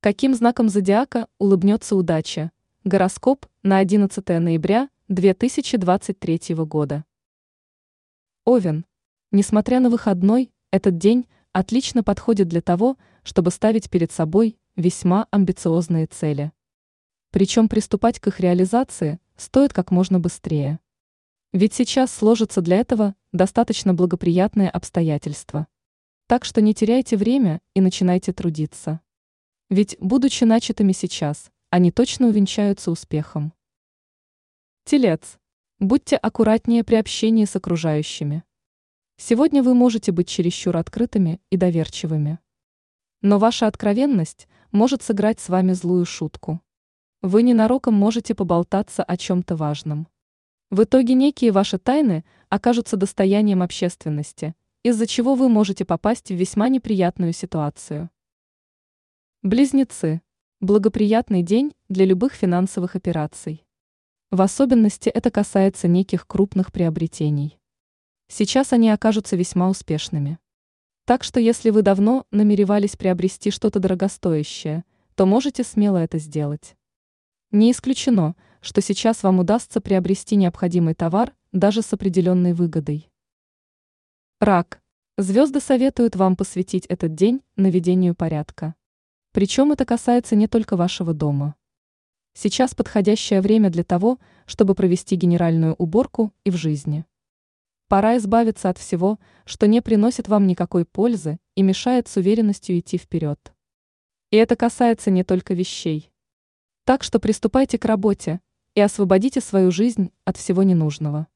Каким знаком зодиака улыбнется удача? Гороскоп на 11 ноября 2023 года. Овен. Несмотря на выходной, этот день отлично подходит для того, чтобы ставить перед собой весьма амбициозные цели. Причем приступать к их реализации стоит как можно быстрее. Ведь сейчас сложатся для этого достаточно благоприятные обстоятельства. Так что не теряйте время и начинайте трудиться. Ведь, будучи начатыми сейчас, они точно увенчаются успехом. Телец. Будьте аккуратнее при общении с окружающими. Сегодня вы можете быть чересчур открытыми и доверчивыми. Но ваша откровенность может сыграть с вами злую шутку. Вы ненароком можете поболтаться о чем-то важном. В итоге некие ваши тайны окажутся достоянием общественности, из-за чего вы можете попасть в весьма неприятную ситуацию. Близнецы. Благоприятный день для любых финансовых операций. В особенности это касается неких крупных приобретений. Сейчас они окажутся весьма успешными. Так что если вы давно намеревались приобрести что-то дорогостоящее, то можете смело это сделать. Не исключено, что сейчас вам удастся приобрести необходимый товар даже с определенной выгодой. Рак. Звезды советуют вам посвятить этот день наведению порядка. Причем это касается не только вашего дома. Сейчас подходящее время для того, чтобы провести генеральную уборку и в жизни. Пора избавиться от всего, что не приносит вам никакой пользы и мешает с уверенностью идти вперед. И это касается не только вещей. Так что приступайте к работе и освободите свою жизнь от всего ненужного.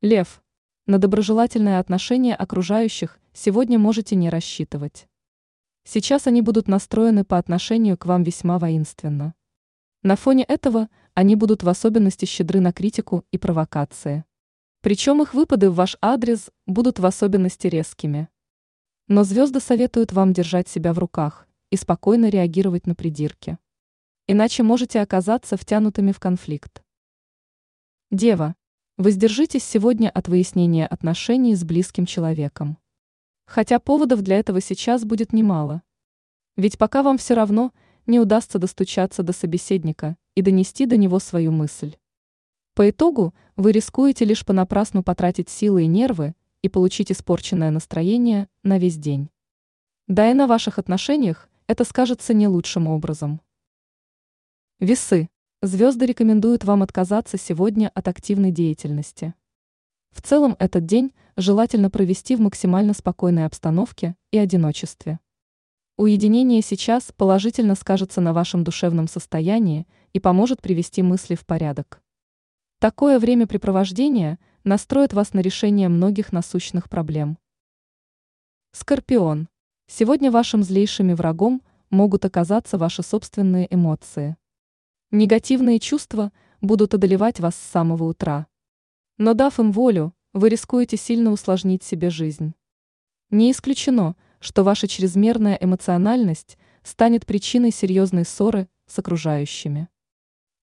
Лев. На доброжелательное отношение окружающих сегодня можете не рассчитывать. Сейчас они будут настроены по отношению к вам весьма воинственно. На фоне этого они будут в особенности щедры на критику и провокации. Причем их выпады в ваш адрес будут в особенности резкими. Но звезды советуют вам держать себя в руках и спокойно реагировать на придирки иначе можете оказаться втянутыми в конфликт. Дева, воздержитесь сегодня от выяснения отношений с близким человеком. Хотя поводов для этого сейчас будет немало. Ведь пока вам все равно не удастся достучаться до собеседника и донести до него свою мысль. По итогу вы рискуете лишь понапрасну потратить силы и нервы и получить испорченное настроение на весь день. Да и на ваших отношениях это скажется не лучшим образом. Весы. Звезды рекомендуют вам отказаться сегодня от активной деятельности. В целом этот день желательно провести в максимально спокойной обстановке и одиночестве. Уединение сейчас положительно скажется на вашем душевном состоянии и поможет привести мысли в порядок. Такое времяпрепровождение настроит вас на решение многих насущных проблем. Скорпион. Сегодня вашим злейшими врагом могут оказаться ваши собственные эмоции. Негативные чувства будут одолевать вас с самого утра. Но дав им волю, вы рискуете сильно усложнить себе жизнь. Не исключено, что ваша чрезмерная эмоциональность станет причиной серьезной ссоры с окружающими.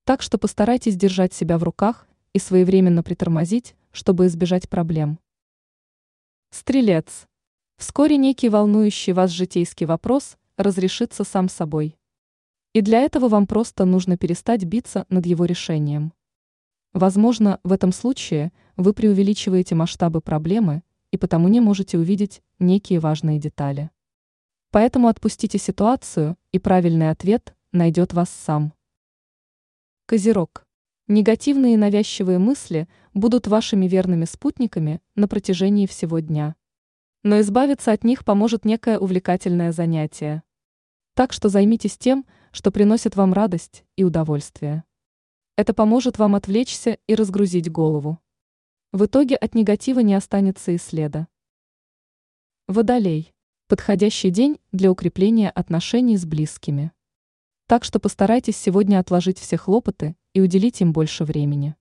Так что постарайтесь держать себя в руках и своевременно притормозить, чтобы избежать проблем. Стрелец. Вскоре некий волнующий вас житейский вопрос разрешится сам собой. И для этого вам просто нужно перестать биться над его решением. Возможно, в этом случае вы преувеличиваете масштабы проблемы и потому не можете увидеть некие важные детали. Поэтому отпустите ситуацию, и правильный ответ найдет вас сам. Козерог. Негативные и навязчивые мысли будут вашими верными спутниками на протяжении всего дня. Но избавиться от них поможет некое увлекательное занятие. Так что займитесь тем, что приносит вам радость и удовольствие. Это поможет вам отвлечься и разгрузить голову. В итоге от негатива не останется и следа. Водолей. Подходящий день для укрепления отношений с близкими. Так что постарайтесь сегодня отложить все хлопоты и уделить им больше времени.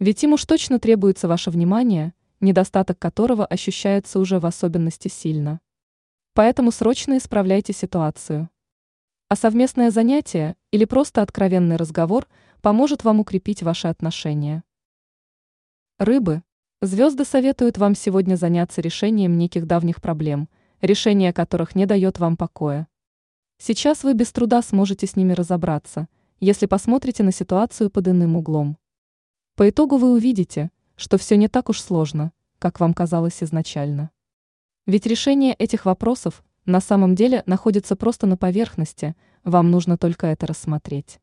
Ведь им уж точно требуется ваше внимание, недостаток которого ощущается уже в особенности сильно. Поэтому срочно исправляйте ситуацию. А совместное занятие или просто откровенный разговор поможет вам укрепить ваши отношения. Рыбы. Звезды советуют вам сегодня заняться решением неких давних проблем, решение которых не дает вам покоя. Сейчас вы без труда сможете с ними разобраться, если посмотрите на ситуацию под иным углом. По итогу вы увидите, что все не так уж сложно, как вам казалось изначально. Ведь решение этих вопросов на самом деле находится просто на поверхности, вам нужно только это рассмотреть.